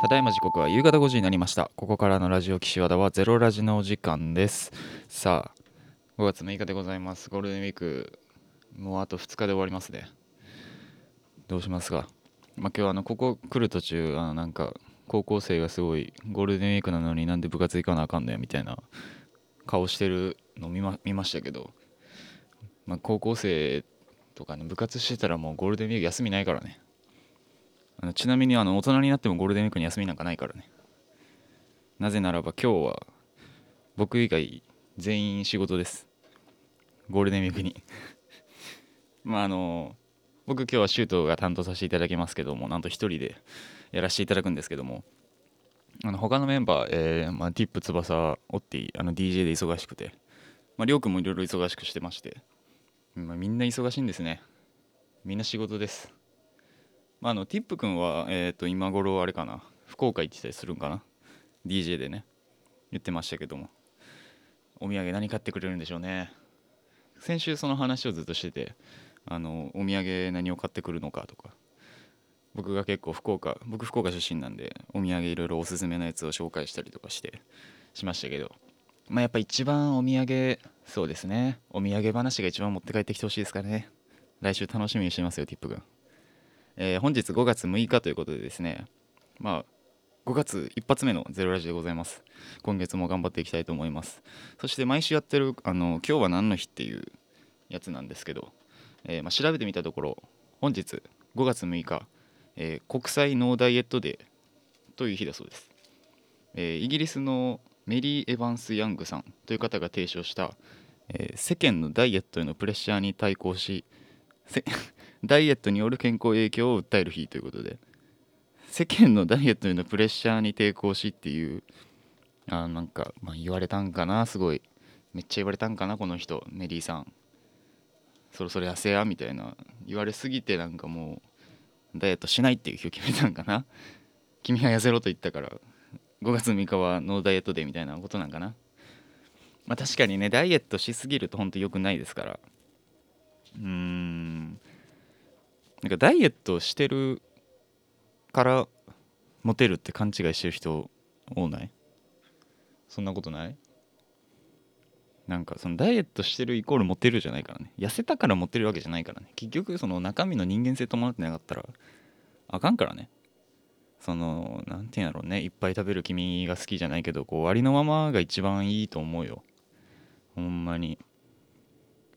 ただいま時刻は夕方5時になりました。ここからのラジオ岸和田はゼロラジのお時間です。さあ、5月6日でございます。ゴールデンウィーク、もうあと2日で終わりますね。どうしますか？まあ、今日はあの、ここ来る途中、あのなんか、高校生がすごい、ゴールデンウィークなのになんで部活行かなあかんのやみたいな顔してるの見ま見ましたけど、まあ、高校生とかね、部活してたらもうゴールデンウィーク休みないからね。あのちなみにあの大人になってもゴールデンウィークに休みなんかないからね。なぜならば今日は僕以外全員仕事です。ゴールデンウィークに。まああの僕今日はシュートが担当させていただきますけどもなんと一人でやらせていただくんですけどもあの他のメンバー、えーまあ、ティップ翼オッティあの DJ で忙しくてまありょうくんもいろいろ忙しくしてまして、まあ、みんな忙しいんですね。みんな仕事です。まあ、あのティップ君は、えー、と今頃あれかな。福岡行ってたりするんかな。DJ でね。言ってましたけども。お土産何買ってくれるんでしょうね。先週その話をずっとしててあのお土産何を買ってくるのかとか。僕が結構福岡僕福岡出身なんでお土産いろいろおすすめのやつを紹介したりとかしてしましたけど。まあやっぱ一番お土産そうですね。お土産話が一番持って帰ってきてほしいですからね。来週楽しみにしてますよティップ君。えー本日5月6日ということでですね、まあ、5月一発目のゼロラジでございます。今月も頑張っていきたいと思います。そして毎週やってる、あの、今日は何の日っていうやつなんですけど、えーまあ、調べてみたところ、本日5月6日、えー国際ノーダイエットデーという日だそうです。えイギリスのメリー・エヴァンス・ヤングさんという方が提唱した、え世間のダイエットへのプレッシャーに対抗し、せダイエットによる健康影響を訴える日ということで世間のダイエットへのプレッシャーに抵抗しっていうあなんか、まあ、言われたんかなすごい。めっちゃ言われたんかなこの人メリーさん。そろそろ痩せやみたいな。言われすぎてなんかもうダイエットしないっていう日を決めたんかな。君は痩せろと言ったから5月6日はノーダイエットデーみたいなことなんかな。まあ確かにねダイエットしすぎると本当良くないですから。うーん。なんかダイエットしてるからモテるって勘違いしてる人多ない？そんなことない？なんかそのダイエットしてるイコールモテるじゃないからね。痩せたからモテるわけじゃないからね。結局その中身の人間性伴ってなかったらあかんからね。そのなんていうんやろうね。いっぱい食べる君が好きじゃないけどこうありのままが一番いいと思うよ。ほんまに。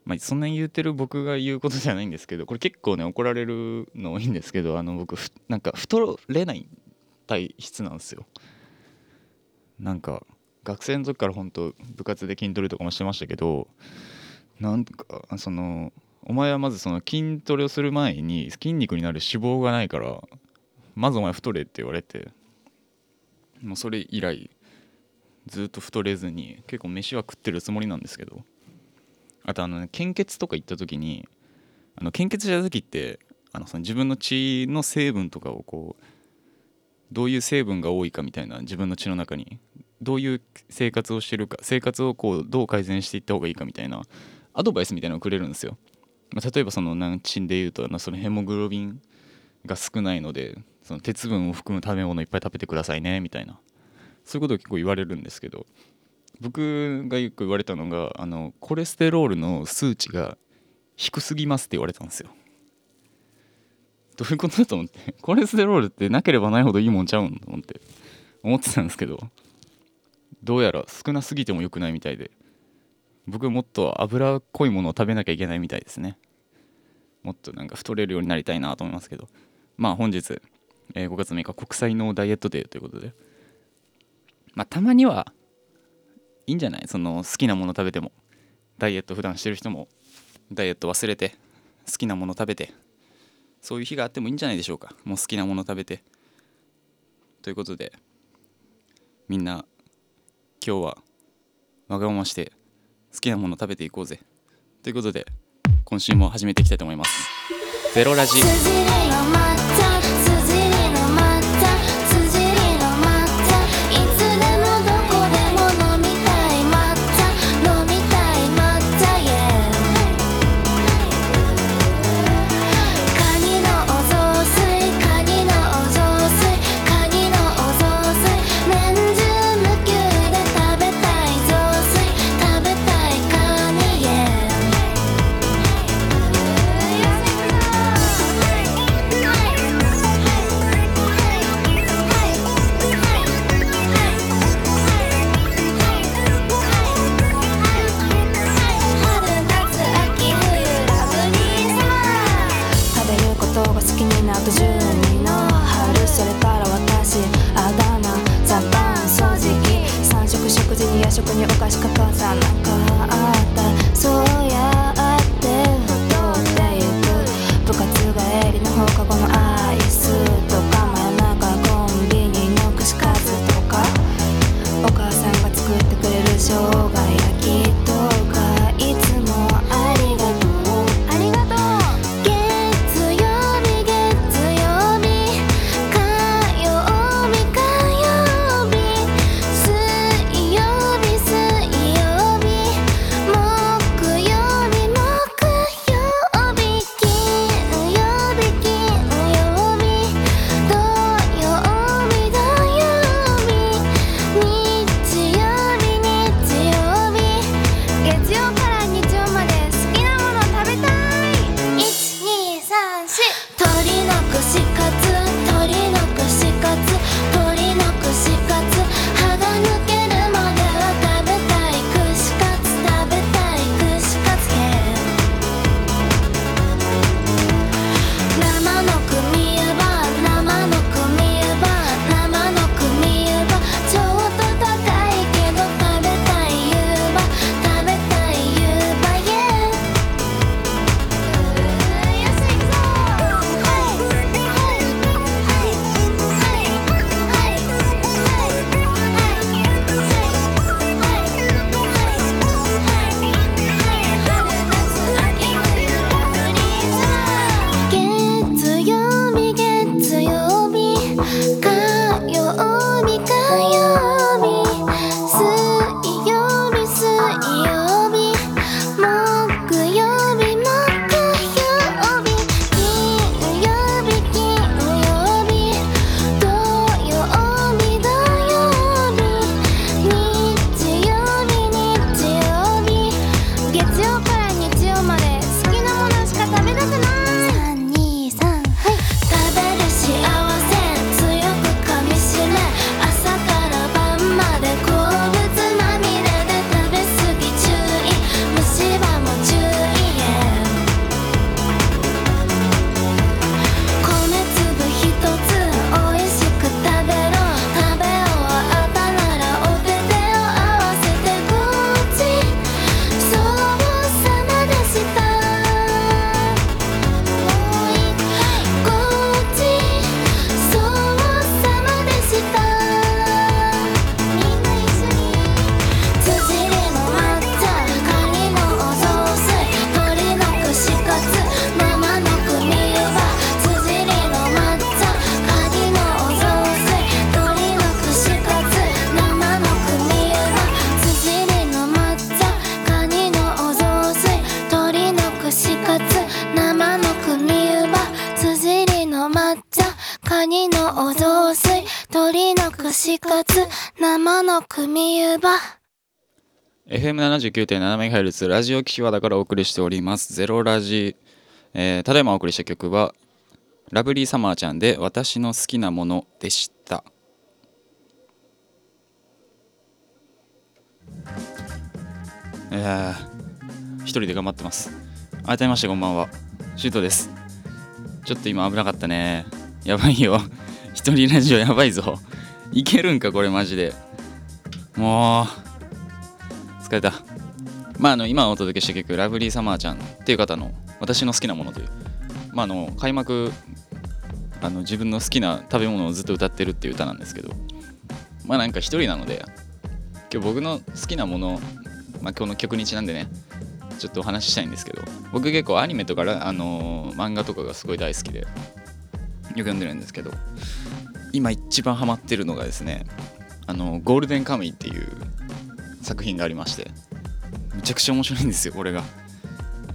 まあ、そんなに言うてる僕が言うことじゃないんですけどこれ結構ね怒られるの多いんですけどあの僕ふなんか太れない体質なんですよ。なんか学生の時から本当部活で筋トレとかもしてましたけどなんかそのお前はまずその筋トレをする前に筋肉になる脂肪がないからまずお前太れって言われてもうそれ以来ずっと太れずに結構飯は食ってるつもりなんですけどあとあの、ね、献血とか行った時にあの献血した時ってあのその自分の血の成分とかをこうどういう成分が多いかみたいな自分の血の中にどういう生活をしてるか生活をこうどう改善していった方がいいかみたいなアドバイスみたいなのをくれるんですよ。まあ、例えばそのなんで言うとなそのヘモグロビンが少ないのでその鉄分を含む食べ物いっぱい食べてくださいねみたいなそういうことを結構言われるんですけど僕がよく言われたのがあのコレステロールの数値が低すぎますって言われたんですよ。どういうことだと思って。コレステロールってなければないほどいいもんちゃうんと思って。思ってたんですけどどうやら少なすぎても良くないみたいで僕もっと脂っこいものを食べなきゃいけないみたいですね。もっとなんか太れるようになりたいなと思いますけど。まあ本日、えー5月6日国際のダイエットデーということで。まあたまにはいいんじゃない？その好きなもの食べても。ダイエット普段してる人もダイエット忘れて好きなもの食べてそういう日があってもいいんじゃないでしょうか。もう好きなもの食べて。ということでみんな今日はわがままして好きなもの食べていこうぜ。ということで今週も始めていきたいと思います。ゼロラジ。食にお菓子か傘なんかあったそう 79.7MHz ラジオ岸和田からお送りしております。ゼロラジ、えーただいまお送りした曲はラブリーサマーちゃんで私の好きなものでした。いや一人で頑張ってます。改めましてこんばんは。シュートです。ちょっと今危なかったね。やばいよ。一人ラジオやばいぞ。いけるんかこれマジで。もう疲れた。まああの今お届けした曲「ラブリーサマーちゃん」っていう方の「私の好きなもの」というまああの開幕あの自分の好きな食べ物をずっと歌ってるっていう歌なんですけどまあなんか一人なので今日僕の好きなものまあ今日の曲にちなんでねちょっとお話ししたいんですけど僕結構アニメとかあのー漫画とかがすごい大好きでよく読んでるんですけど今一番ハマってるのがですねあのゴールデンカムイっていう作品がありましてめちゃくちゃ面白いんですよこれが。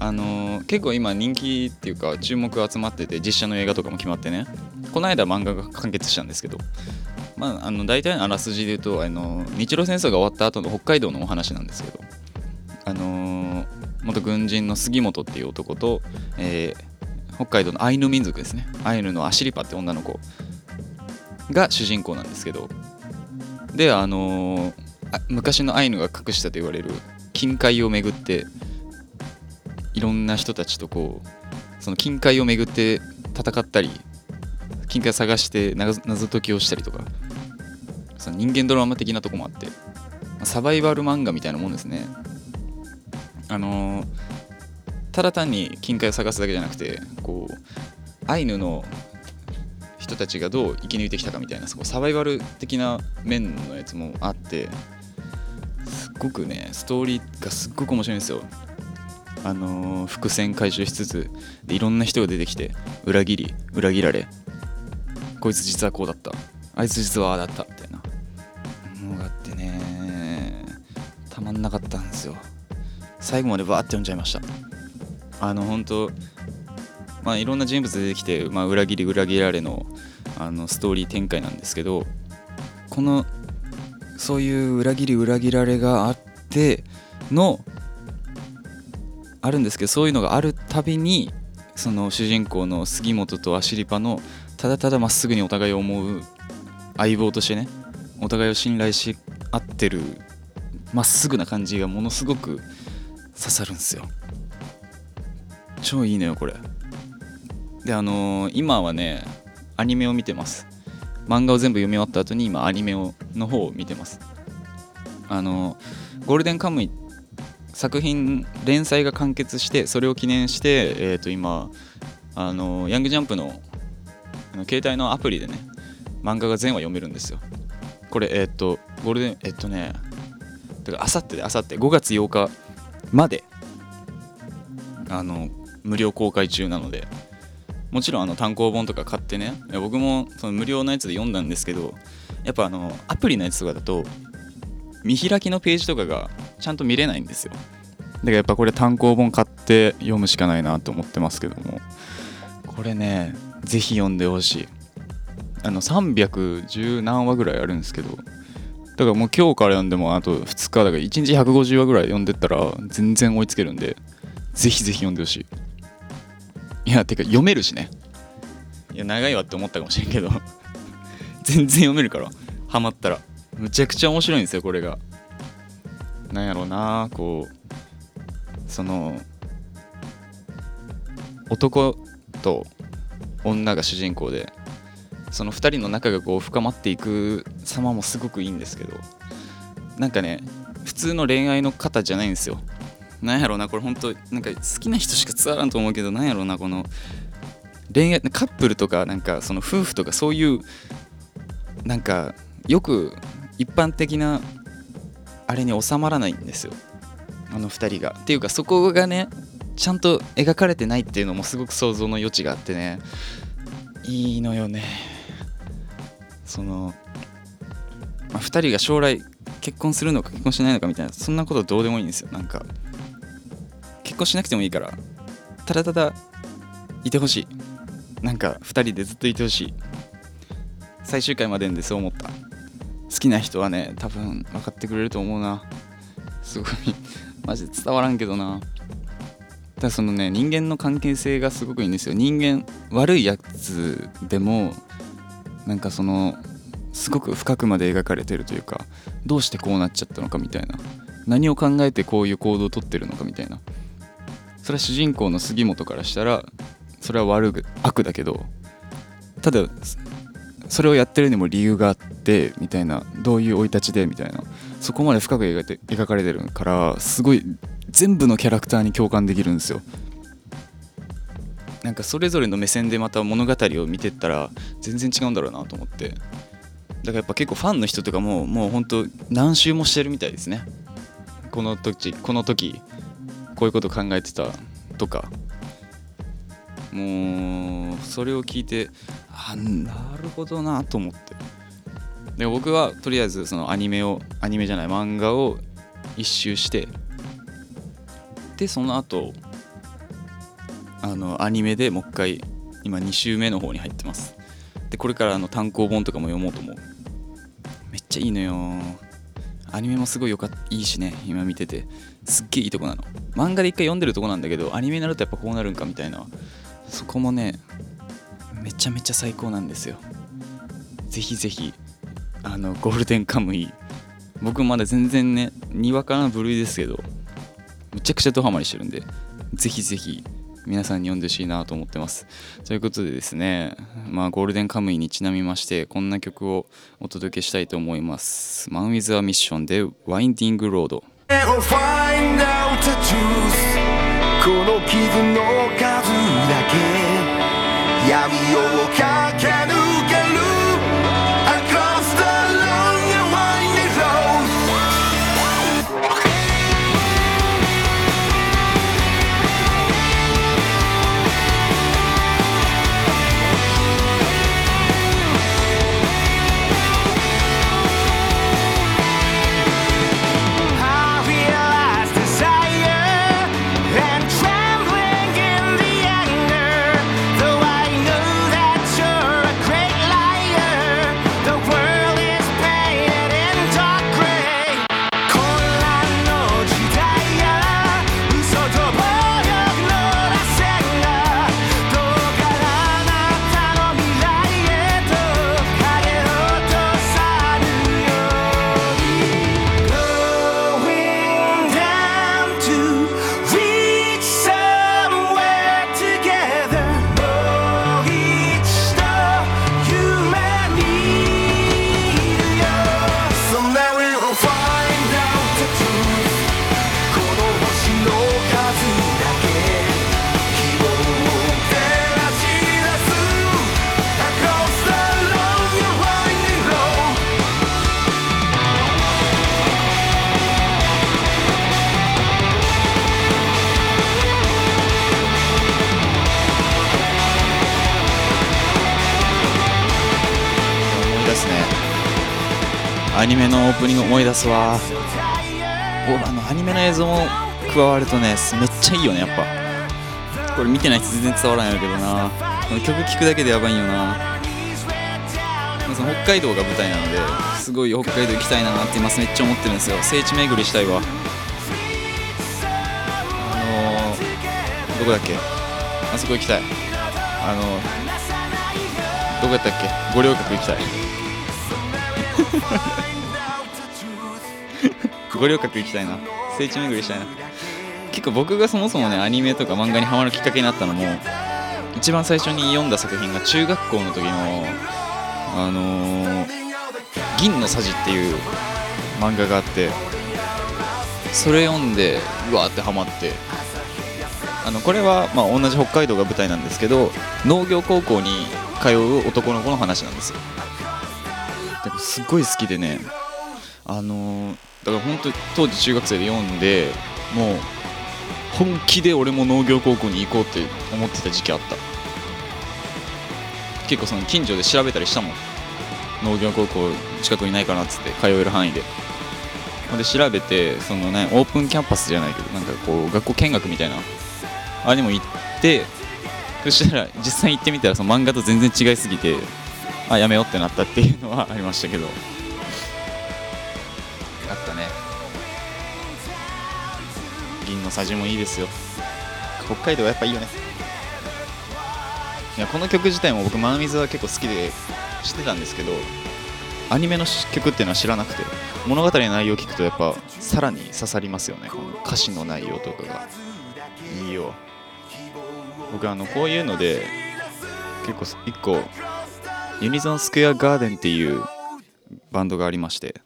あのー結構今人気っていうか注目が集まってて実写の映画とかも決まってね。この間漫画が完結したんですけど。まああの大体のあらすじで言うとあの日露戦争が終わった後の北海道のお話なんですけど。あのー元軍人の杉本っていう男と、えー北海道のアイヌ民族ですね。アイヌのアシリパって女の子が主人公なんですけど。であの昔のアイヌが隠したと言われる金塊をめぐっていろんな人たちとこうその金塊をめぐって戦ったり金塊を探して謎解きをしたりとかその人間ドラマ的なとこもあってサバイバル漫画みたいなもんですね。あのーただ単に金塊を探すだけじゃなくてこうアイヌの人たちがどう生き抜いてきたかみたいなそこサバイバル的な面のやつもあってごくねストーリーがすっごく面白いんですよ。あのー伏線回収しつつでいろんな人が出てきて裏切り裏切られ。こいつ実はこうだった。あいつ実はああだったみたいな。のがあってねたまんなかったんですよ。最後までバーって読んじゃいました。あの本当まあいろんな人物出てきて、まあ、裏切り裏切られのあのストーリー展開なんですけどこのそういう裏切り裏切られがあってのあるんですけどそういうのがあるたびにその主人公の杉本とアシリパのただただまっすぐにお互いを思う相棒としてねお互いを信頼し合ってるまっすぐな感じがものすごく刺さるんですよ。超いいのよこれ。であのー今はねアニメを見てます。漫画を全部読み終わった後に今アニメをの方を見てます。あのゴールデンカムイ作品連載が完結してそれを記念して、えー、と今あのヤングジャンプの携帯のアプリでね漫画が全話読めるんですよ。これえっ、とゴールデンえっ、とねだかあさってであさって5月8日まであの無料公開中なのでもちろんあの単行本とか買ってね僕もその無料のやつで読んだんですけどやっぱあのアプリのやつとかだと見開きのページとかがちゃんと見れないんですよ。だからやっぱこれ単行本買って読むしかないなと思ってますけども。これねぜひ読んでほしい。あの310何話ぐらいあるんですけどだからもう今日から読んでもあと2日だから1日150話ぐらい読んでったら全然追いつけるんでぜひぜひ読んでほしい。いやてか読めるしね。いや長いわって思ったかもしれんけど。全然読めるから。ハマったら。むちゃくちゃ面白いんですよこれが。なんやろうなこう。その男と女が主人公でその2人の仲がこう深まっていく様もすごくいいんですけど。なんかね普通の恋愛の方じゃないんですよ。なんやろうなこれ本当なんか好きな人しか伝わらんと思うけどなんやろうなこの恋愛カップルとかなんかその夫婦とかそういうなんかよく一般的なあれに収まらないんですよ。あの2人が。っていうかそこがねちゃんと描かれてないっていうのもすごく想像の余地があってね。いいのよね。その、まあ、2人が将来結婚するのか結婚しないのかみたいなそんなことどうでもいいんですよ。なんか結婚しなくてもいいから。ただただいてほしい。なんか2人でずっといてほしい。最終回までんでそう思った。好きな人はね多分分かってくれると思うな。すごい。マジで伝わらんけどな。ただそのね人間の関係性がすごくいいんですよ。人間悪いやつでもなんかそのすごく深くまで描かれてるというかどうしてこうなっちゃったのかみたいな。何を考えてこういう行動をとってるのかみたいな。それは主人公の杉本からしたらそれは悪く悪だけどただそれをやってるにも理由があってみたいなどういう生い立ちでみたいなそこまで深く描いて描かれてるからすごい全部のキャラクターに共感できるんですよ。なんかそれぞれの目線でまた物語を見てったら全然違うんだろうなと思って。だからやっぱ結構ファンの人とかももうほんと何周もしてるみたいですね。この時この時。こういうこと考えてたとか。もうそれを聞いてあなるほどなと思って。で僕はとりあえずそのアニメをアニメじゃない漫画を一周して。でその後あのアニメでもう一回今2週目の方に入ってます。でこれからあの単行本とかも読もうと思う。めっちゃいいのよアニメもすごいよかっいいしね今見てて。すっげえいいとこなの。漫画で一回読んでるとこなんだけどアニメになるとやっぱこうなるんかみたいな。そこもねめちゃめちゃ最高なんですよ。ぜひぜひあのゴールデンカムイ。僕まだ全然ねにわかな部類ですけどむちゃくちゃドハマりしてるんでぜひぜひ皆さんに読んでほしいなと思ってます。ということでですねまあゴールデンカムイにちなみましてこんな曲をお届けしたいと思います。マン・ウィズ・ア・ミッションでワインディング・ロードこの傷の数だけ。闇をニメのオープニング思い出すわ。おあのアニメの映像も加わるとねめっちゃいいよねやっぱ。これ見てない人全然伝わらないんだけどな。この曲聴くだけでやばいよな。その北海道が舞台なのですごい北海道行きたいなって今めっちゃ思ってるんですよ。聖地巡りしたいわ。あのー、どこだっけ？あそこ行きたい。あのどこやったっけ？五稜郭行きたい。五稜郭行きたいな。聖地巡りしたいな。結構僕がそもそもねアニメとか漫画にハマるきっかけになったのも一番最初に読んだ作品が中学校の時のあのー銀のさじ」っていう漫画があってそれ読んでうわーってハマってあのこれはま同じ北海道が舞台なんですけど農業高校に通う男の子の話なんですよ。でもすっごい好きでねあのだから本当当時中学生で読んでもう本気で俺も農業高校に行こうって思ってた時期あった。結構その近所で調べたりしたもん。農業高校近くにないかなっつって通える範囲で。ほんで調べてそのねオープンキャンパスじゃないけどなんかこう学校見学みたいなあれにも行ってそしたら実際行ってみたらその漫画と全然違いすぎてあやめようってなったっていうのはありましたけど。あったね。銀のさじもいいですよ。北海道はやっぱいいよね。いやこの曲自体も僕マンウィズは結構好きで知ってたんですけどアニメの曲っていうのは知らなくて物語の内容を聞くとやっぱさらに刺さりますよね。この歌詞の内容とかが。いいよ。僕あのこういうので結構一個ユニゾンスクエアガーデンっていうバンドがありまして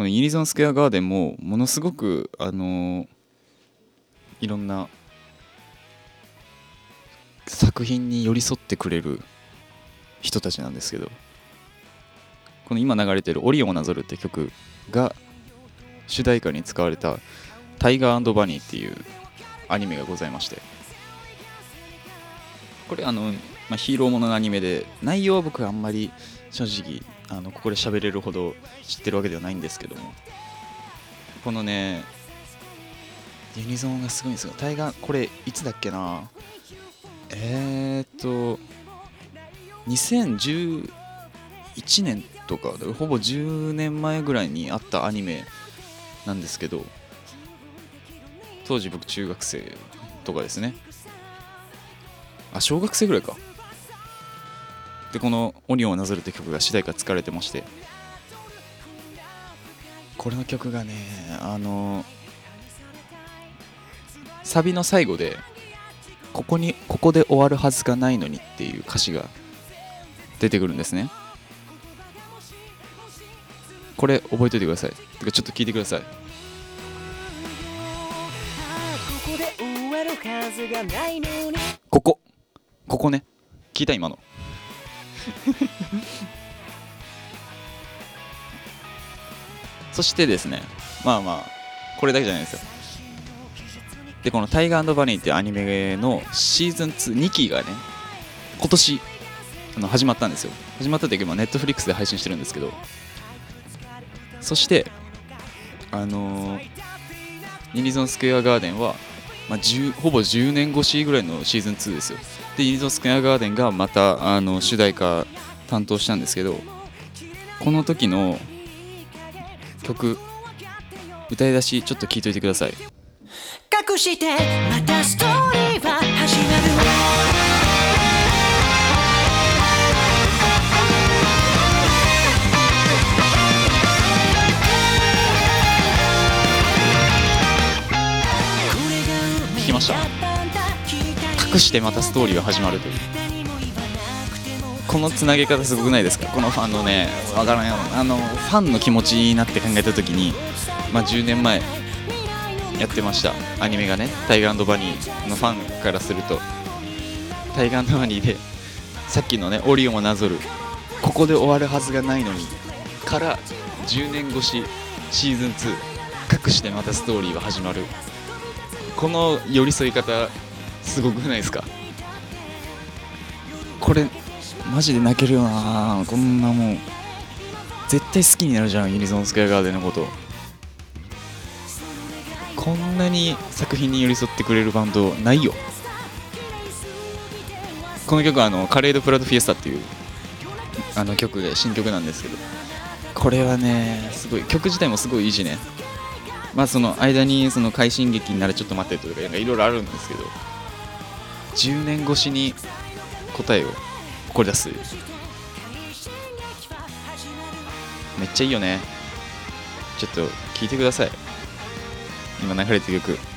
このユニゾンスクエアガーデンもものすごくあのいろんな作品に寄り添ってくれる人たちなんですけどこの今流れてる「オリオンをなぞる」って曲が主題歌に使われた「タイガーバニー」っていうアニメがございましてこれあの、まあ、ヒーローもののアニメで内容は僕あんまり正直あのここで喋れるほど知ってるわけではないんですけども。このねユニゾンがすごいんですよ。タイガーこれいつだっけな。えー、っと2011年とかほぼ10年前ぐらいにあったアニメなんですけど当時僕中学生とかですね。あ小学生ぐらいか。でこの「オリオンをなぞる」って曲が主題歌使われてまして。これの曲がねあのサビの最後でここにここで終わるはずがないのにっていう歌詞が出てくるんですね。これ覚えておいてください。てかちょっと聞いてください。ここ。ここね。聞いた今の そしてですねまあまあこれだけじゃないですよ。でこの「タイガーバニー」っていうアニメのシーズン22期がね今年あの始まったんですよ。始まったっていうかネットフリックスで配信してるんですけど。そしてあのーユニゾンスクエアガーデンは、まあ、ほぼ10年越しぐらいのシーズン2ですよ。でユニゾンスクエアガーデンがまたあの主題歌担当したんですけどこの時の曲歌い出しちょっと聞いといてください。隠してまたストーリーは始まる聞きました隠してまたストーリーが始まるという。このつなげ方すごくないですか？このファンのねわからんよ。あのファンの気持ちになって考えた時に、まあ、10年前やってました。アニメがねタイガーバニーのファンからすると。タイガーバニーでさっきのねオリオンをなぞる。ここで終わるはずがないのにから10年越しシーズン2隠してまたストーリーが始まる。この寄り添い方すごくないですか？これマジで泣けるよな。こんなもん。絶対好きになるじゃんユニゾンスクエアガーデンのこと。こんなに作品に寄り添ってくれるバンドないよ。この曲はあのカレード・プラド・フィエスタっていうあの曲で新曲なんですけど。これはねすごい曲自体もすごいいいしね。まあその間にその快進撃になるちょっと待ってとかなんかいろいろあるんですけど。10年越しに答えをこれ出す。めっちゃいいよね。ちょっと聞いてください。今流れてる曲。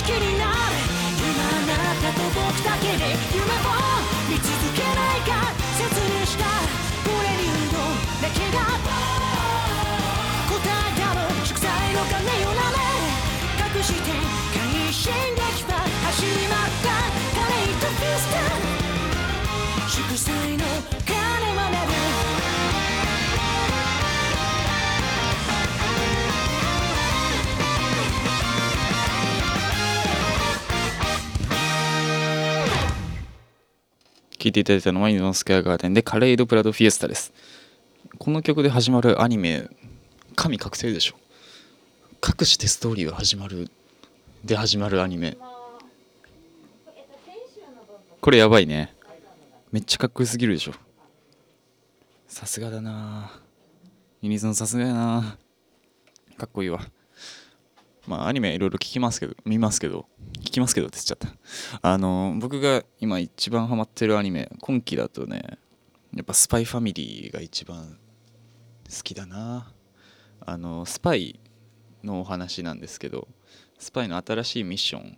うな景色になる今あなたと僕だけで夢を見続けないか切にした。プレリュードだけが答えだろ祝祭の鐘を鳴れ隠して快進撃は走り回ったパレットフェスタ祝祭の鐘聴いていただいたのはユニゾンスクエアガーデンでカレイド・プラド・フィエスタです。この曲で始まるアニメ神覚醒でしょ。隠してストーリーが始まるで始まるアニメ。これやばいね。めっちゃかっこよすぎるでしょ。さすがだな。ユニゾンさすがやな。かっこいいわ。まあアニメいろいろ聞きますけど見ますけど聞きますけどって言っちゃった。あの僕が今一番ハマってるアニメ今期だとねやっぱ「スパイファミリー」が一番好きだな。あのスパイのお話なんですけどスパイの新しいミッション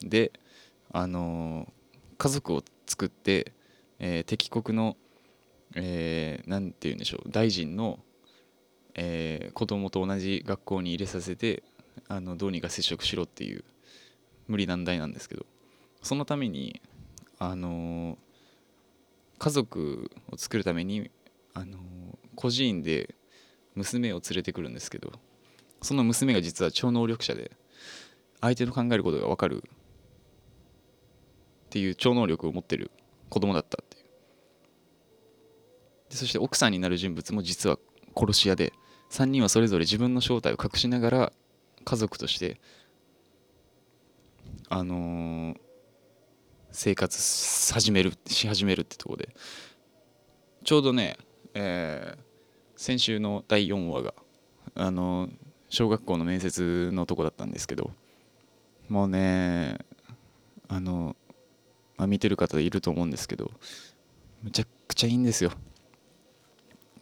であの家族を作って、えー敵国の、えーて言うんでしょう大臣の、えー子供と同じ学校に入れさせてあのどうにか接触しろっていう無理難題なんですけどそのためにあの家族を作るためにあの孤児院で娘を連れてくるんですけどその娘が実は超能力者で相手の考えることが分かるっていう超能力を持ってる子供だったっていう。でそして奥さんになる人物も実は殺し屋で3人はそれぞれ自分の正体を隠しながら家族としてあのー生活始めるし始めるってとこで。ちょうどね、えー先週の第4話があのー小学校の面接のとこだったんですけどもうねあの、まあ、見てる方いると思うんですけどむちゃくちゃいいんですよ。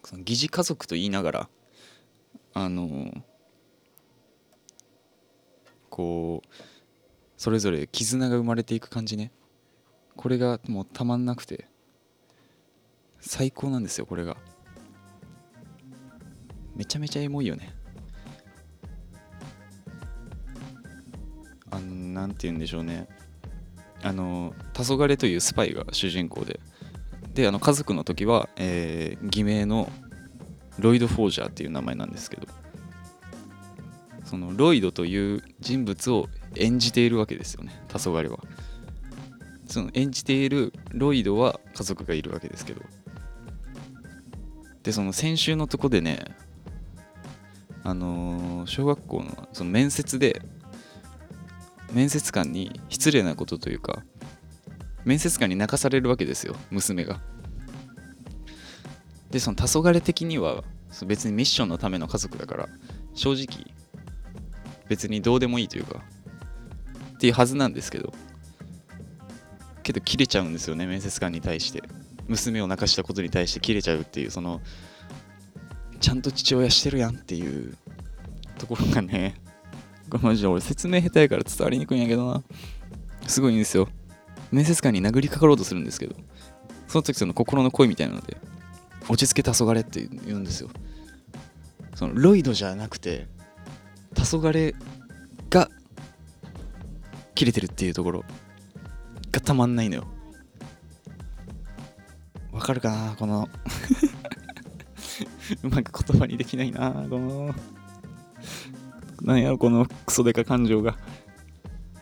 その疑似家族と言いながらあのこうそれぞれ絆が生まれていく感じね。これがもうたまんなくて。最高なんですよこれが。めちゃめちゃエモいよね。あのなんて言うんでしょうね。あの黄昏というスパイが主人公で。であの家族の時は、えー偽名のロイド・フォージャーっていう名前なんですけど。そのロイドという人物を演じているわけですよね。黄昏は。その演じているロイドは家族がいるわけですけど。でその先週のとこでねあのー小学校のその面接で面接官に失礼なことというか面接官に泣かされるわけですよ娘が。でその黄昏的には別にミッションのための家族だから正直別にどうでもいいというかっていうはずなんですけどけど切れちゃうんですよね面接官に対して。娘を泣かしたことに対して切れちゃうっていうそのちゃんと父親してるやんっていうところがねこれマジで俺説明下手やから伝わりにくいんやけどな。すごいんですよ。面接官に殴りかかろうとするんですけどその時その心の声みたいなので落ち着けた黄昏って言うんですよ。そのロイドじゃなくて黄昏が切れてるっていうところがたまんないのよ。わかるかなこの。うまく言葉にできないなこの。なんやろこのクソデカ感情が。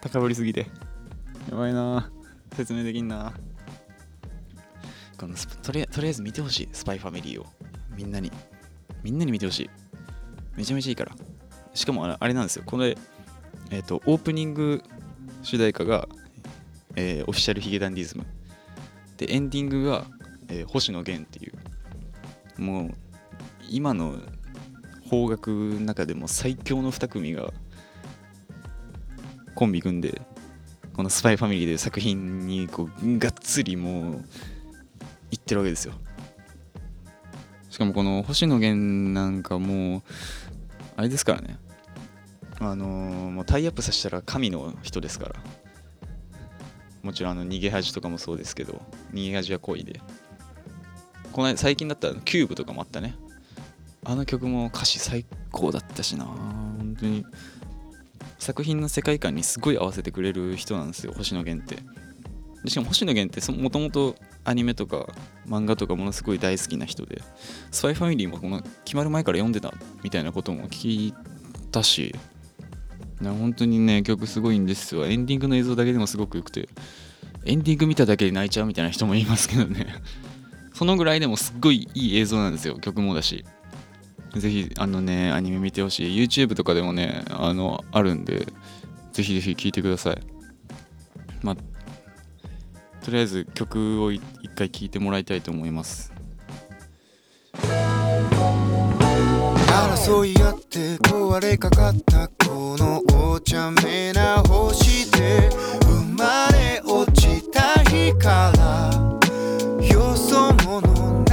高ぶりすぎて。やばいな。説明できんな。このとりあとりあえず見てほしいスパイファミリーを。みんなに。みんなに見てほしい。めちゃめちゃいいから。しかもあれなんですよ。これえっ、とオープニング主題歌が、えーオフィシャルヒゲダンディズム。でエンディングが、えー星野源っていう。もう今の邦楽の中でも最強の2組がコンビ組んでこの「スパイファミリー」で作品にこうがっつりもういってるわけですよ。しかもこの星野源なんかもうあれですからね。あのーもうタイアップさせたら神の人ですから。もちろんあの逃げ恥とかもそうですけど逃げ恥は恋で。この間最近だったらキューブとかもあったね。あの曲も歌詞最高だったしな。本当に。作品の世界観にすごい合わせてくれる人なんですよ星野源って。しかも星野源ってもともとアニメとか漫画とかものすごい大好きな人でスパイファミリーもこの決まる前から読んでたみたいなことも聞いたし本当にね曲すごいんですよ。エンディングの映像だけでもすごく良くてエンディング見ただけで泣いちゃうみたいな人もいますけどね。そのぐらいでもすっごいいい映像なんですよ曲もだし。ぜひあのねアニメ見てほしい。YouTube とかでもねあのあるんでぜひぜひ聴いてください。まあとりあえず曲を一回聴いてもらいたいと思います。争い合って壊れかかったこのお茶目な星で生まれ落ちた日からよそ者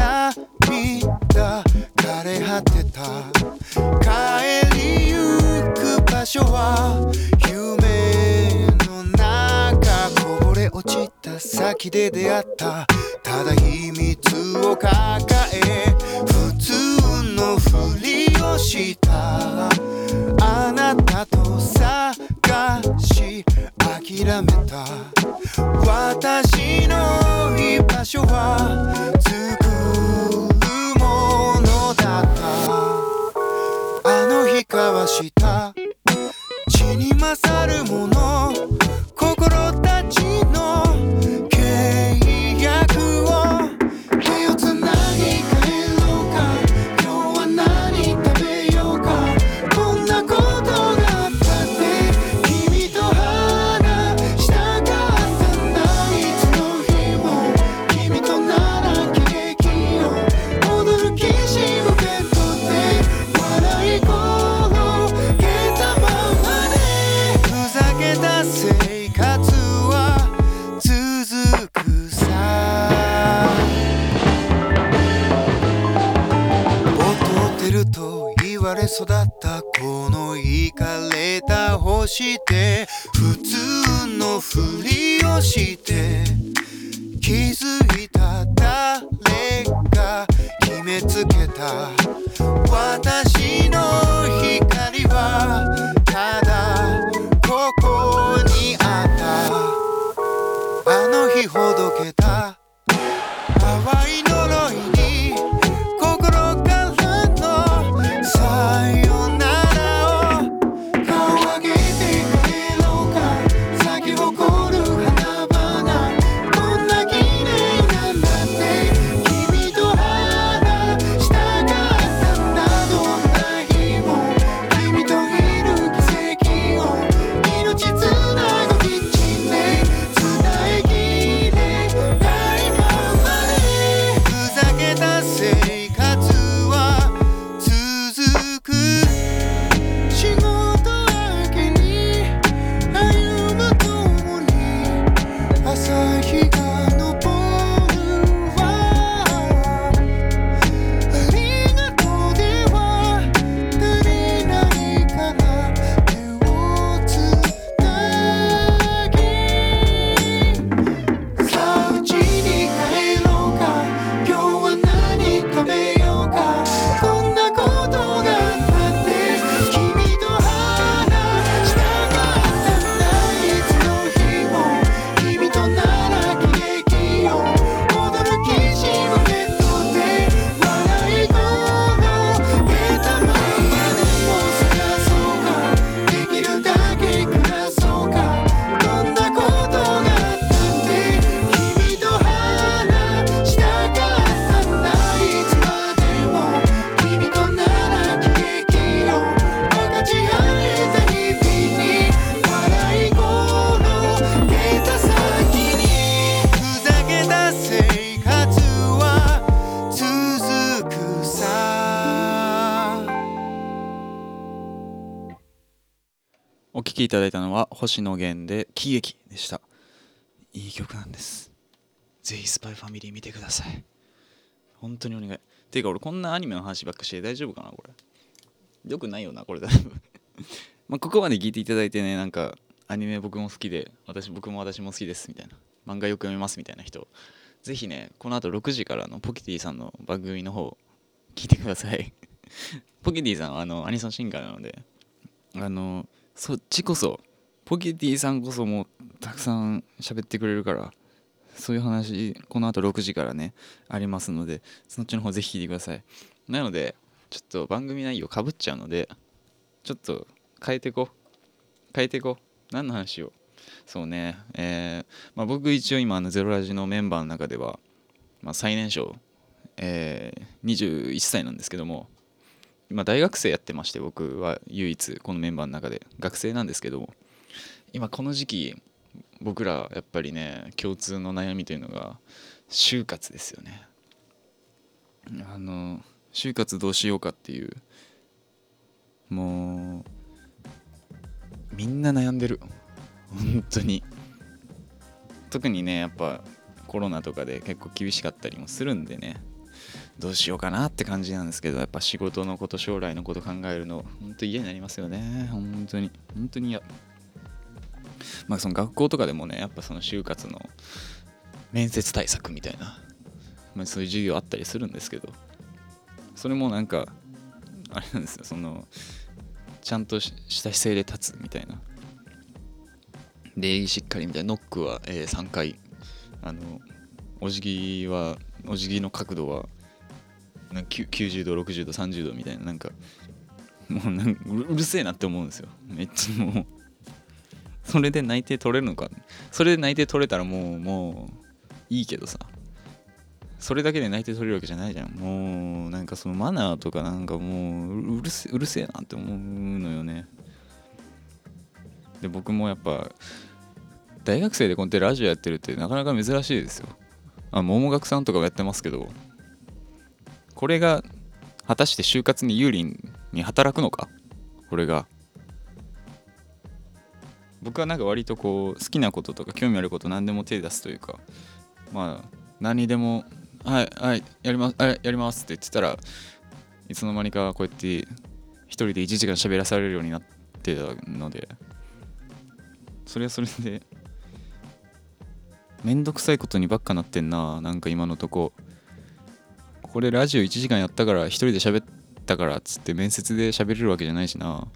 涙枯れ果てた。帰りゆく場所は先で出会った。ただ秘密を抱え普通のふりをした。あなたと探し諦めた。私の居場所は作るものだった。あの日交わした。血に勝るもの心たちのして普通のふりをして気づいいただいたのは星野源で喜劇でした。いい曲なんです。ぜひスパイファミリー見てください。本当にお願い。ていうか俺こんなアニメの話ばっかして大丈夫かなこれ。よくないよなこれ。だいぶまあここまで聞いていただいてねなんかアニメ僕も好きで私僕も私も好きですみたいな。漫画よく読みますみたいな人。ぜひねこの後6時からのポキティさんの番組の方聞いてください。ポキティさんはあのアニソンシンガーなのであのそっちこそポキティさんこそもうたくさん喋ってくれるからそういう話この後6時からねありますのでそっちの方ぜひ聞いてください。なのでちょっと番組内容かぶっちゃうのでちょっと変えてこ変えてこ何の話を。そうね。えーまあ、僕一応今あのゼロラジのメンバーの中では、まあ、最年少、えー21歳なんですけども今大学生やってまして僕は唯一このメンバーの中で学生なんですけど今この時期僕らやっぱりね共通の悩みというのが就活ですよね。あの就活どうしようかっていうもうみんな悩んでる。本当に。特にねやっぱコロナとかで結構厳しかったりもするんでね。どうしようかなって感じなんですけどやっぱ仕事のこと将来のこと考えるの本当嫌になりますよね。本当に。本当に嫌。まあその学校とかでもねやっぱその就活の面接対策みたいな、まあ、そういう授業あったりするんですけどそれもなんかあれなんですよ。そのちゃんとした姿勢で立つみたいな。礼儀しっかりみたいな。ノックは、えー3回。あのお辞儀はお辞儀の角度はなんか90度60度30度みたいななんかもうなんかうるうるせえなって思うんですよ。めっちゃもう。それで内定取れるのか。それで内定取れたらもうもういいけどさ。それだけで内定取れるわけじゃないじゃん。もうなんかそのマナーとかなんかもううるせうるせえなって思うのよね。で僕もやっぱ大学生でこうやってラジオやってるってなかなか珍しいですよ。あ桃学さんとかもやってますけど。これが果たして就活に有利に働くのか？これが。僕はなんか割とこう好きなこととか興味あること何でも手出すというか。まあ何にでも「はいはいやりますはいやります」って言ってたらいつの間にかこうやって一人で1時間喋らされるようになってたので。それはそれでめんどくさいことにばっかなってんななんか今のとこ。これラジオ1時間やったから一人で喋ったからっつって面接で喋れるわけじゃないしな。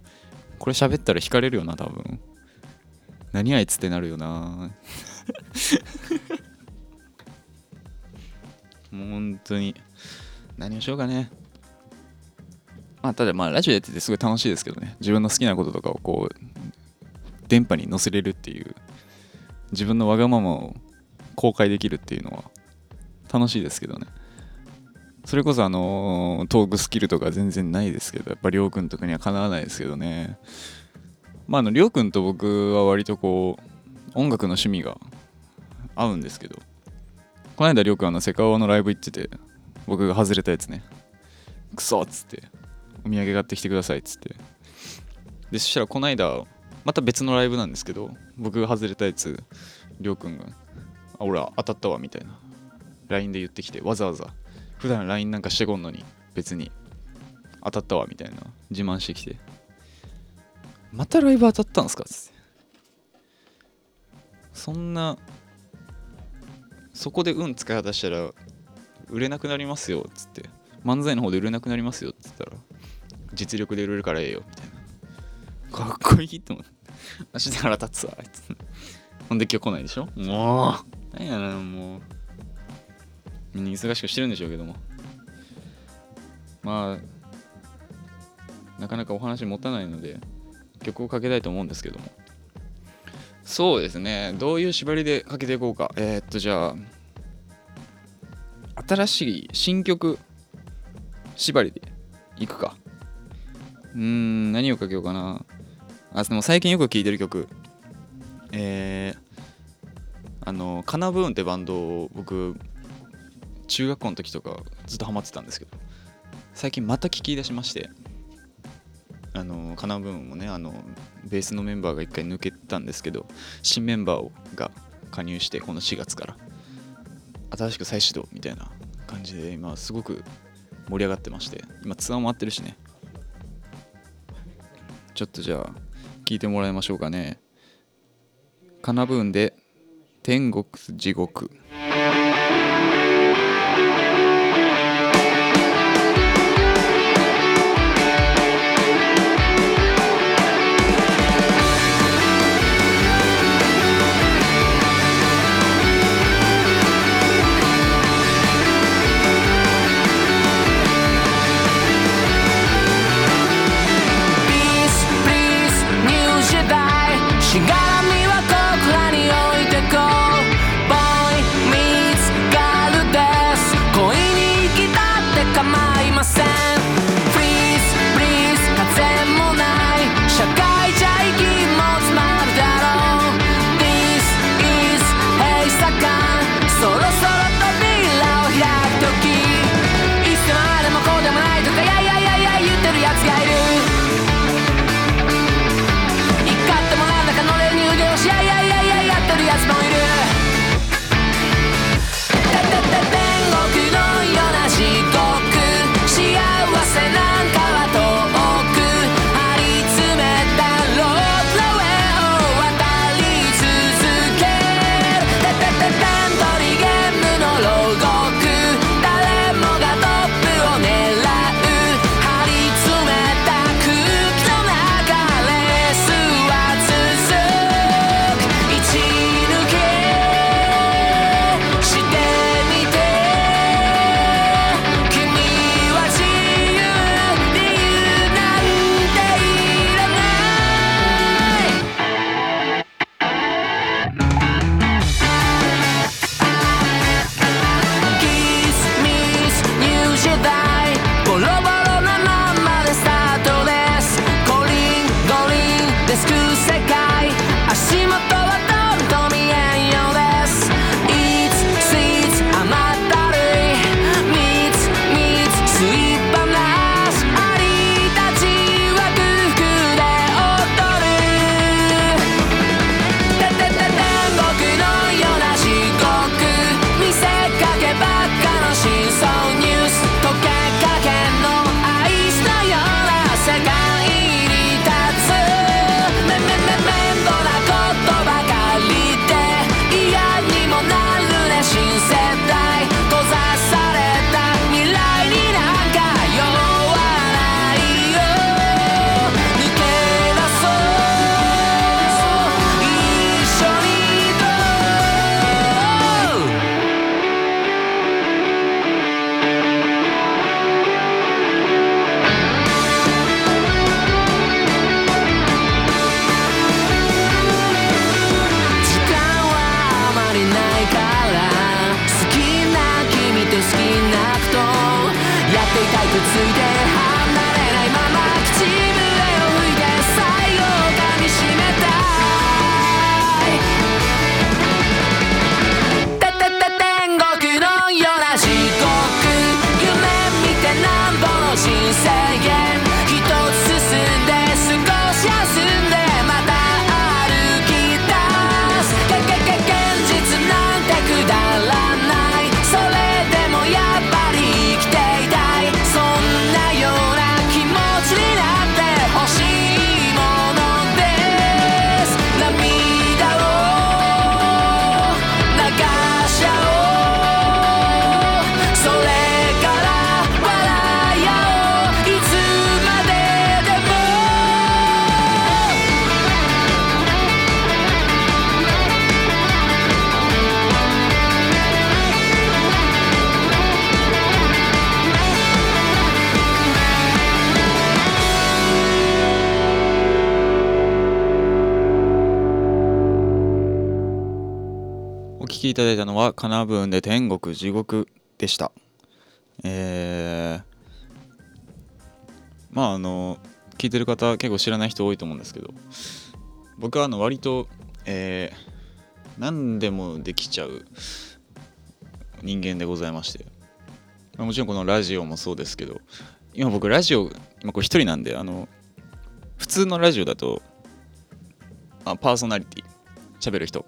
これ喋ったら惹かれるよな多分。何あいつってなるよな。もう本当に。何をしようかね。まあただまあラジオやっててすごい楽しいですけどね。自分の好きなこととかをこう電波に乗せれるっていう。自分のわがままを公開できるっていうのは楽しいですけどねそれこそあのトークスキルとか全然ないですけどやっぱりょうくんとかにはかなわないですけどね。まああのりょうくんと僕は割とこう音楽の趣味が合うんですけど。この間りょうくんあのセカオワのライブ行ってて僕が外れたやつね。クソっつってお土産買ってきてくださいっつって。でそしたらこの間また別のライブなんですけど僕が外れたやつりょうくんが「あ俺当たったわ」みたいな。LINE で言ってきてわざわざ普段 LINE なんかしてこんのに別に。当たったわみたいな。自慢してきて。またライブ当たったんすか？つってそんなそこで運使い果たしたら売れなくなりますよっつって。漫才の方で売れなくなりますよっつったら。実力で売れるからええよみたいな。かっこいいと思って。足で腹立つわあいつ。ほんで今日来ないでしょ？もう。何やなもう。みんな忙しくしてるんでしょうけども。まあなかなかお話持たないので曲をかけたいと思うんですけども。そうですね。どういう縛りでかけていこうか。えー、っとじゃあ新しい新曲縛りでいくか。うーん何をかけようかな。あでも最近よく聴いてる曲。えー、あのカナブーンってバンドを僕中学校の時とかずっとハマってたんですけど最近また聴き出しましてあのカナブーンもねあのベースのメンバーが一回抜けたんですけど新メンバーが加入してこの4月から新しく再始動みたいな感じで今すごく盛り上がってまして今ツアーもあってるしね。ちょっとじゃあ聞いてもらいましょうかね。カナブーンで天国地獄。ただいたのは、カナブーンで天国地獄でした。えー、まああの、聞いてる方結構知らない人多いと思うんですけど、僕はあの割と、えー、何でもできちゃう人間でございまして、もちろんこのラジオもそうですけど、今僕ラジオ、今これ一人なんで、あの、普通のラジオだと、あパーソナリティ、喋る人、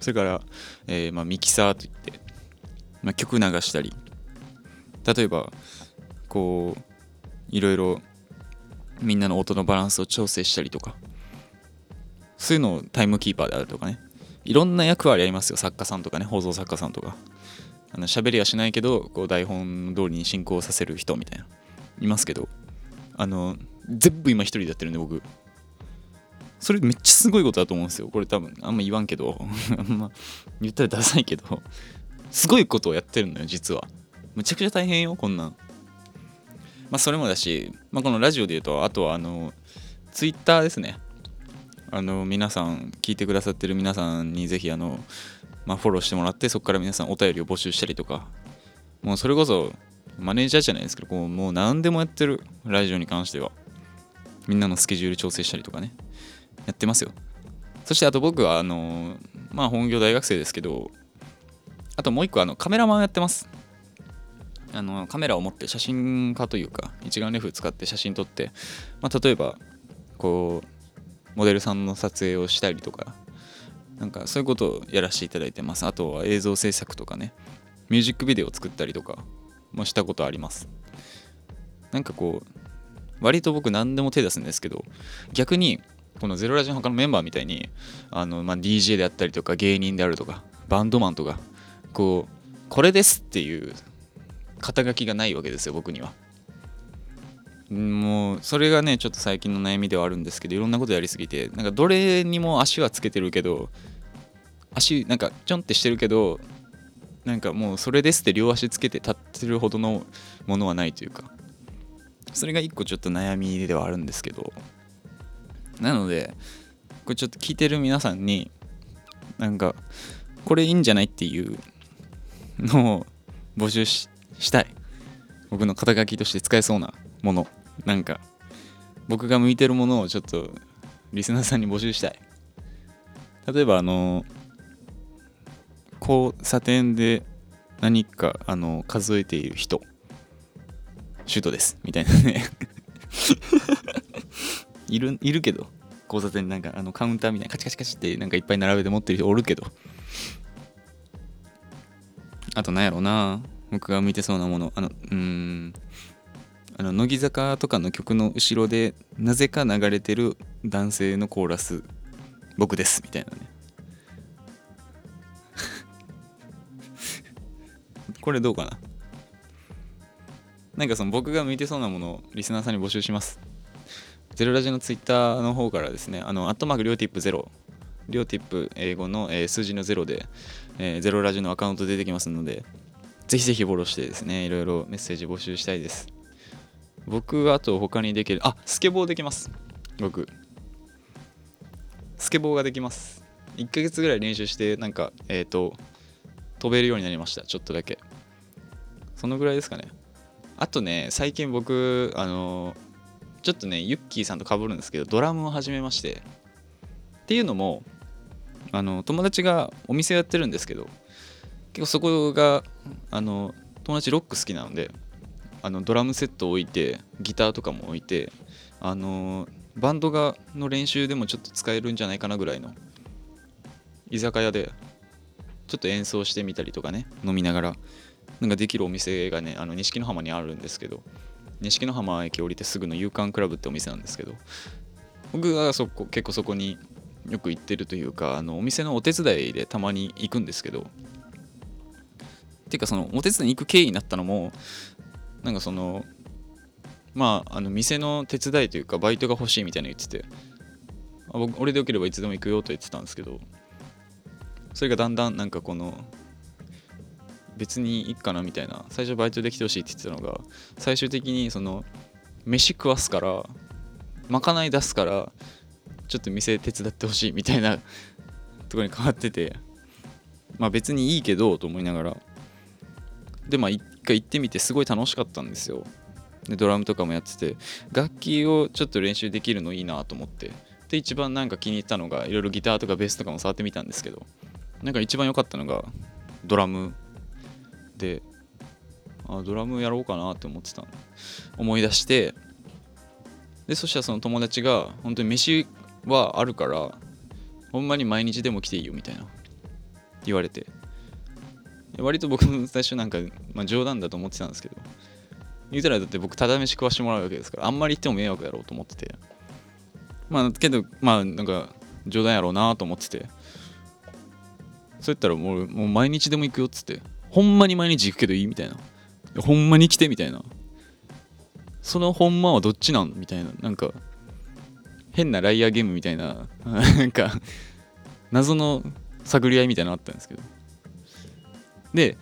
それから、えーまあ、ミキサーといって、まあ、曲流したり例えばこういろいろみんなの音のバランスを調整したりとかそういうのをタイムキーパーであるとかね。いろんな役割ありますよ。作家さんとかね。放送作家さんとか。あの喋りはしないけどこう台本通りに進行させる人みたいな。いますけど。あの全部今一人でやってるんで僕。それめっちゃすごいことだと思うんですよ。これ多分あんま言わんけど、あんま言ったらダサいけど、すごいことをやってるのよ、実は。むちゃくちゃ大変よ、こんなん。まあそれもだし、まあ、このラジオで言うと、あとはあの、ツイッターですね。あの、皆さん、聞いてくださってる皆さんにぜひあの、まあ、フォローしてもらって、そこから皆さんお便りを募集したりとか、もうそれこそ、マネージャーじゃないですけど、こうもう何でもやってる、ラジオに関しては。みんなのスケジュール調整したりとかね。やってますよ。そしてあと僕はあのまあ本業大学生ですけどあともう一個あのカメラマンやってます。あのカメラを持って写真家というか一眼レフ使って写真撮って、まあ、例えばこうモデルさんの撮影をしたりとかなんかそういうことをやらせていただいてます。あとは映像制作とかねミュージックビデオを作ったりとかもしたことあります。なんかこう割と僕何でも手出すんですけど逆にこのゼロラジの他のメンバーみたいにあの、まあ、DJ であったりとか芸人であるとかバンドマンとかこうこれですっていう肩書きがないわけですよ僕には。もうそれがねちょっと最近の悩みではあるんですけどいろんなことやりすぎてなんかどれにも足はつけてるけど足なんかちょんってしてるけどなんかもうそれですって両足つけて立ってるほどのものはないというかそれが一個ちょっと悩みではあるんですけど。なのでこれちょっと聞いてる皆さんになんかこれいいんじゃないっていうのを募集したい。僕の肩書きとして使えそうなもの。なんか僕が向いてるものをちょっとリスナーさんに募集したい。例えばあの交差点で何かあの数えている人。シュートです。みたいなね。いるいるけど交差点なんかあのカウンターみたいなカチカチカチってなんかいっぱい並べて持ってる人おるけど。あとなんやろうな僕が見てそうなもの。あのうん。あの乃木坂とかの曲の後ろでなぜか流れてる男性のコーラス僕ですみたいなね。これどうかな？なんかその僕が向いてそうなものをリスナーさんに募集します。ゼロラジのツイッターの方からですね、あの、アットマーク、りょうティップゼロ、りょうティップ英語の、えー数字のゼロで、えーゼロラジのアカウント出てきますので、ぜひぜひフォローしてですね、いろいろメッセージ募集したいです。僕はあと他にできる、あ、スケボーできます。僕。スケボーができます。1ヶ月ぐらい練習して、なんか、えっ、と、飛べるようになりました。ちょっとだけ。そのぐらいですかね。あとね最近僕あのちょっとねユッキーさんと被るんですけどドラムを始めまして。っていうのもあの友達がお店やってるんですけど結構そこがあの友達ロック好きなのであのドラムセットを置いてギターとかも置いてあのバンドがの練習でもちょっと使えるんじゃないかなぐらいの居酒屋でちょっと演奏してみたりとかね飲みながらなんかできるお店がねあの錦の浜にあるんですけど錦の浜駅降りてすぐの夕刊クラブってお店なんですけど僕がそこ結構そこによく行ってるというかあのお店のお手伝いでたまに行くんですけどていうかそのお手伝いに行く経緯になったのもなんかそのまああの店の手伝いというかバイトが欲しいみたいなの言ってて僕俺でよければいつでも行くよと言ってたんですけどそれがだんだんなんかこの別にいいかなみたいな。最初バイトで来てほしいって言ってたのが最終的にその飯食わすからまかない出すからちょっと店手伝ってほしいみたいなとこに変わっててまあ別にいいけどと思いながら。でまあ一回行ってみてすごい楽しかったんですよ。でドラムとかもやってて楽器をちょっと練習できるのいいなと思って。で一番なんか気に入ったのがいろいろギターとかベースとかも触ってみたんですけどなんか一番良かったのがドラムであドラムやろうかなって思ってたの。思い出して。でそしたらその友達が本当に飯はあるからほんまに毎日でも来ていいよみたいな言われて。割と僕も最初なんか、まあ、冗談だと思ってたんですけど言うたらだって僕ただ飯食わしてもらうわけですからあんまり言っても迷惑だろうと思ってて。まあけどまあなんか冗談やろうなと思ってて。そう言ったらもうもう毎日でも行くよっつって。ほんまに毎日行くけどいいみたいな。ほんまに来てみたいな。そのほんまはどっちなんみたいな。なんか変なライアーゲームみたいな。なんか謎の探り合いみたいなのあったんですけど。で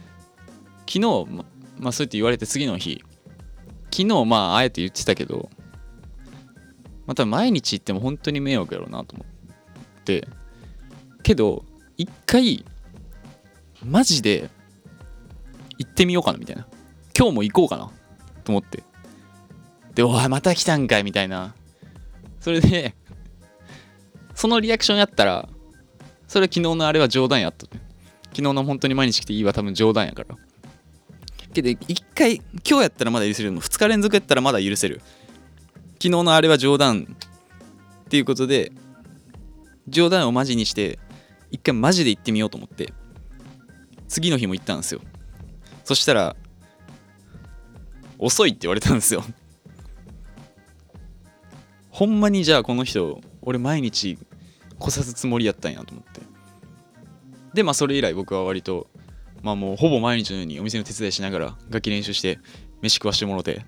昨日ままあそうやって言われて次の日。昨日まああえて言ってたけどまた毎日行っても本当に迷惑やろうなと思って。けど一回マジで行ってみようかなみたいな。今日も行こうかな。と思って。でおいまた来たんかいみたいな。それで そのリアクションやったらそれは昨日のあれは冗談やったね昨日の本当に毎日来ていいは多分冗談やから。けど一回今日やったらまだ許せるの。2日連続やったらまだ許せる。昨日のあれは冗談っていうことで冗談をマジにして一回マジで行ってみようと思って。次の日も行ったんですよ。そしたら遅いって言われたんですよ。ほんまにじゃあこの人俺毎日来さすつもりやったんやと思って。でまあそれ以来僕は割とまあもうほぼ毎日のようにお店の手伝いしながら楽器練習して飯食わしてもろて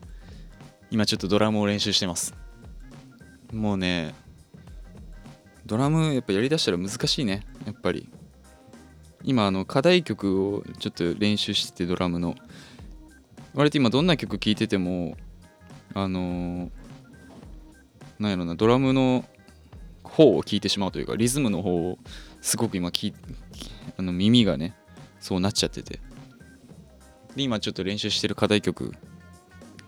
今ちょっとドラムを練習してます。もうねドラムやっぱやりだしたら難しいねやっぱり。今あの課題曲をちょっと練習しててドラムの。割と今どんな曲聴いててもあのーなんやろなドラムの方を聴いてしまうというかリズムの方をすごく今きあの耳がねそうなっちゃってて。で今ちょっと練習してる課題曲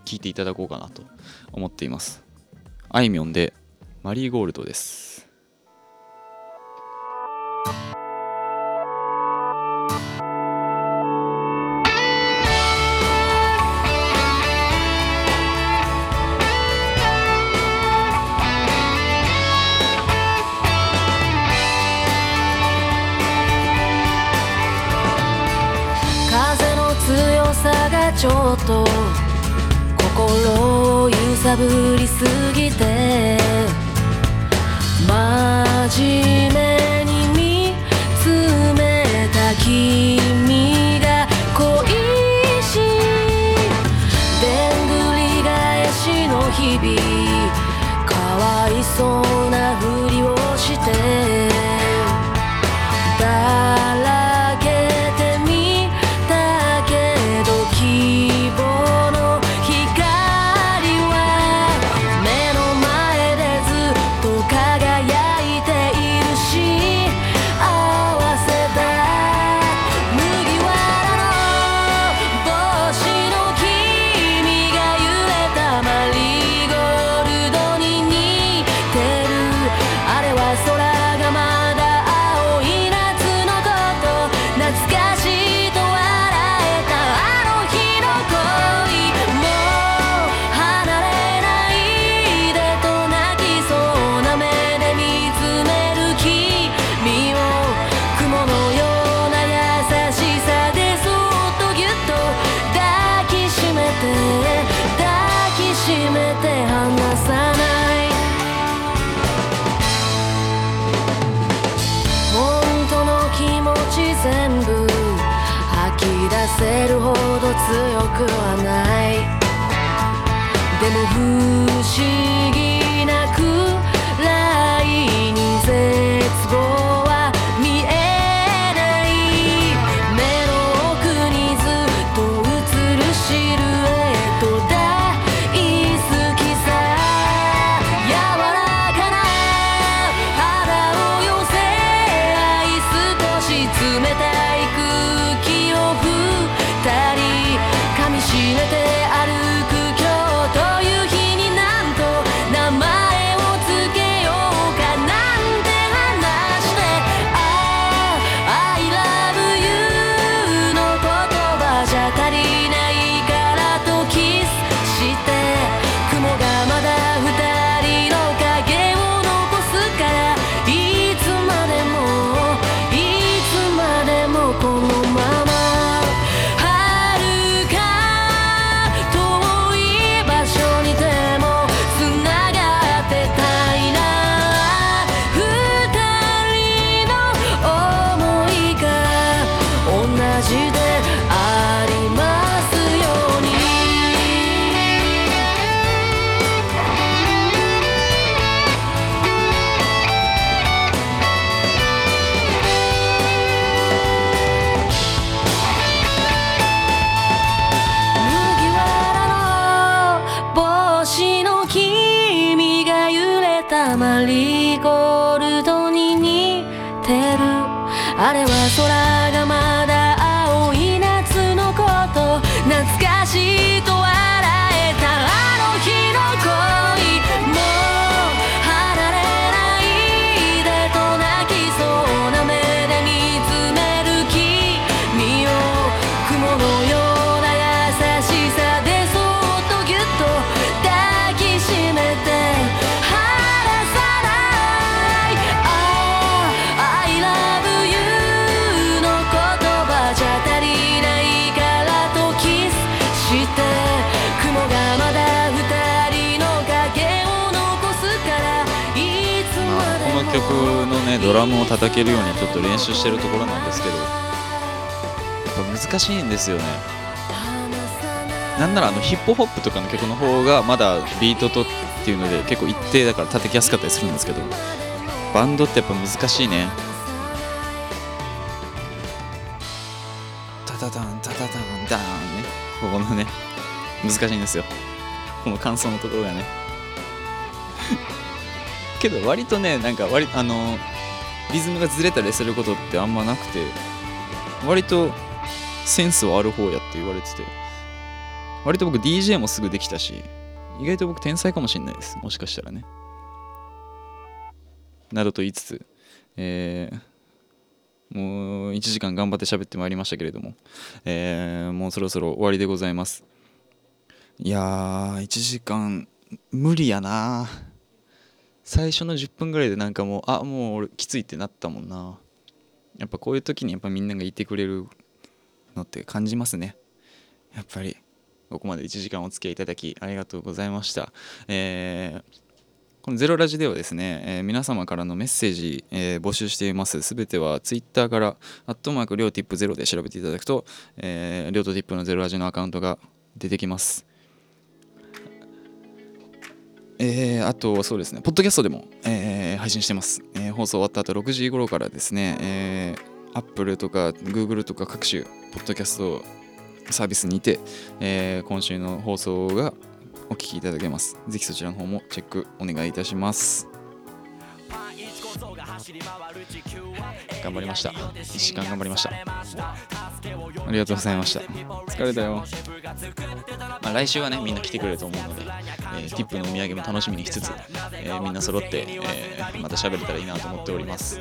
聴いていただこうかなと思っています。あいみょんでマリーゴールドです。心を揺さぶりすぎて真面目けるようにちょっと練習してるところなんですけどやっぱ難しいんですよね。なんならあのヒップホップとかの曲の方がまだビートとっていうので結構一定だから叩きやすかったりするんですけどバンドってやっぱ難しいね。タタタンタタタンダーンね。ここのね難しいんですよ。この感想のところがね。けど割とねなんか割あのリズムがずれたりすることってあんまなくて割とセンスはある方やって言われてて割と僕 DJ もすぐできたし意外と僕天才かもしれないです。もしかしたらね。などと言いつつえーもう1時間頑張って喋ってまいりましたけれども、えーもうそろそろ終わりでございます。いやー1時間無理やな最初の10分ぐらいでなんかもうあもう俺きついってなったもんなやっぱこういう時にやっぱみんながいてくれるのって感じますねやっぱりここまで1時間お付き合いいただきありがとうございましたえーこのゼロラジではですね、えー皆様からのメッセージ、えー募集しています。すべてはツイッターから、アットマーク、りょうティップゼロで調べていただくと、えー、りょうとティップのゼロラジのアカウントが出てきます。えーあと、そうですね、ポッドキャストでも、えー配信してます。えー放送終わった後6時頃からですね、えー、Apple とか Google とか各種、ポッドキャストサービスにて、えー今週の放送がお聞きいただけます。ぜひそちらの方もチェックお願いいたします。頑張りました。1時間頑張りました。ありがとうございました。疲れたよ。まあ、来週はね、みんな来てくれると思うので、えーティップのお土産も楽しみにしつつ、えーみんな揃って、えーまた喋れたらいいなと思っております。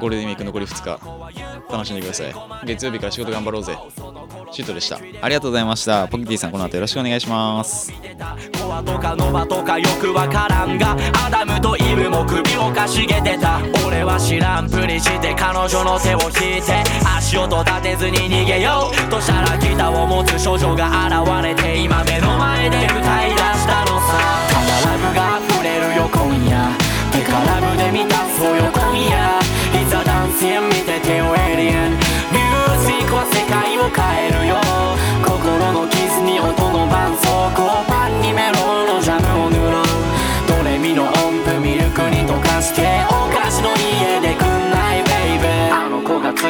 ゴールデンウィーク残り2日、楽しんでください。月曜日から仕事頑張ろうぜ。シュートでした。ありがとうございました。ポキティさん、この後よろしくお願いします。コアとかノバとかよくわからんがアダムとイブも首をかしげてた俺は知らんぷりして彼女の手を引いて足音立てずに逃げよう。としたらギターを持つ少女が現れて今目の前で歌い出したのさ。ただラブが溢れるよ今夜。手からラブで満たそうよ今夜。いざダンス見ててよエリア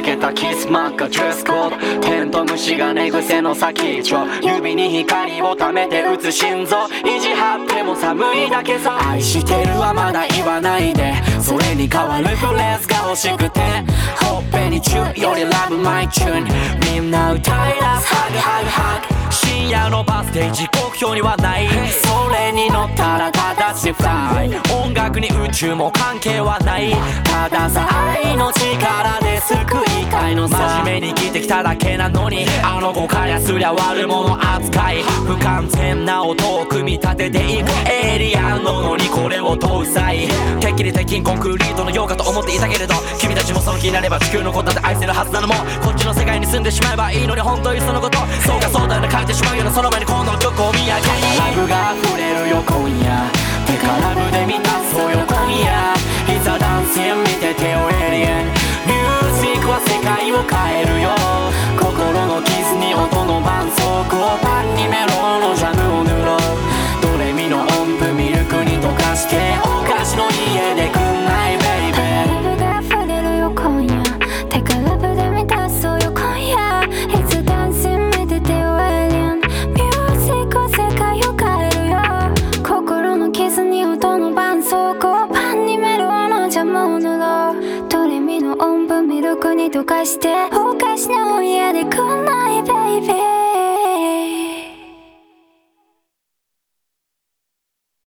けたキスマークドレスコードてんとう虫が寝癖の先っちょ。指に光を溜めて打つ心臓。意地張っても寒いだけさ。愛してるはまだ言わないで。それに代わるフレーズが欲しくて。ほっぺにチューより love my tune。みんな歌い出す。 hug hug hug。深夜のバス停時刻表にはない。それに乗ったらただしフライ。音楽に宇宙も関係はない。たださ愛の力で救いたいのさ。真面目に生きてきただけなのにあの子からすりゃ悪者扱い。不完全な音を組み立てていく。エイリアンののにこれを搭載てっきり鉄筋コンクリートのようかと思っていたけれど君たちもその気になれば地球のことだって愛せるはずなのも。こっちの世界に住んでしまえばいいのに本当にそのこと。そうかそうだよね書いてしまうようなその前にこの曲を見上げ。ラブが溢れるよ今夜。手から胸満たそうよ今夜。いざダンス見て手をエリアン。ミュージックは世界を変えるよ。心の傷に音の絆創膏パンにメロンのジャムを塗ろう。溶かして崩壊しの家で来ないベイビー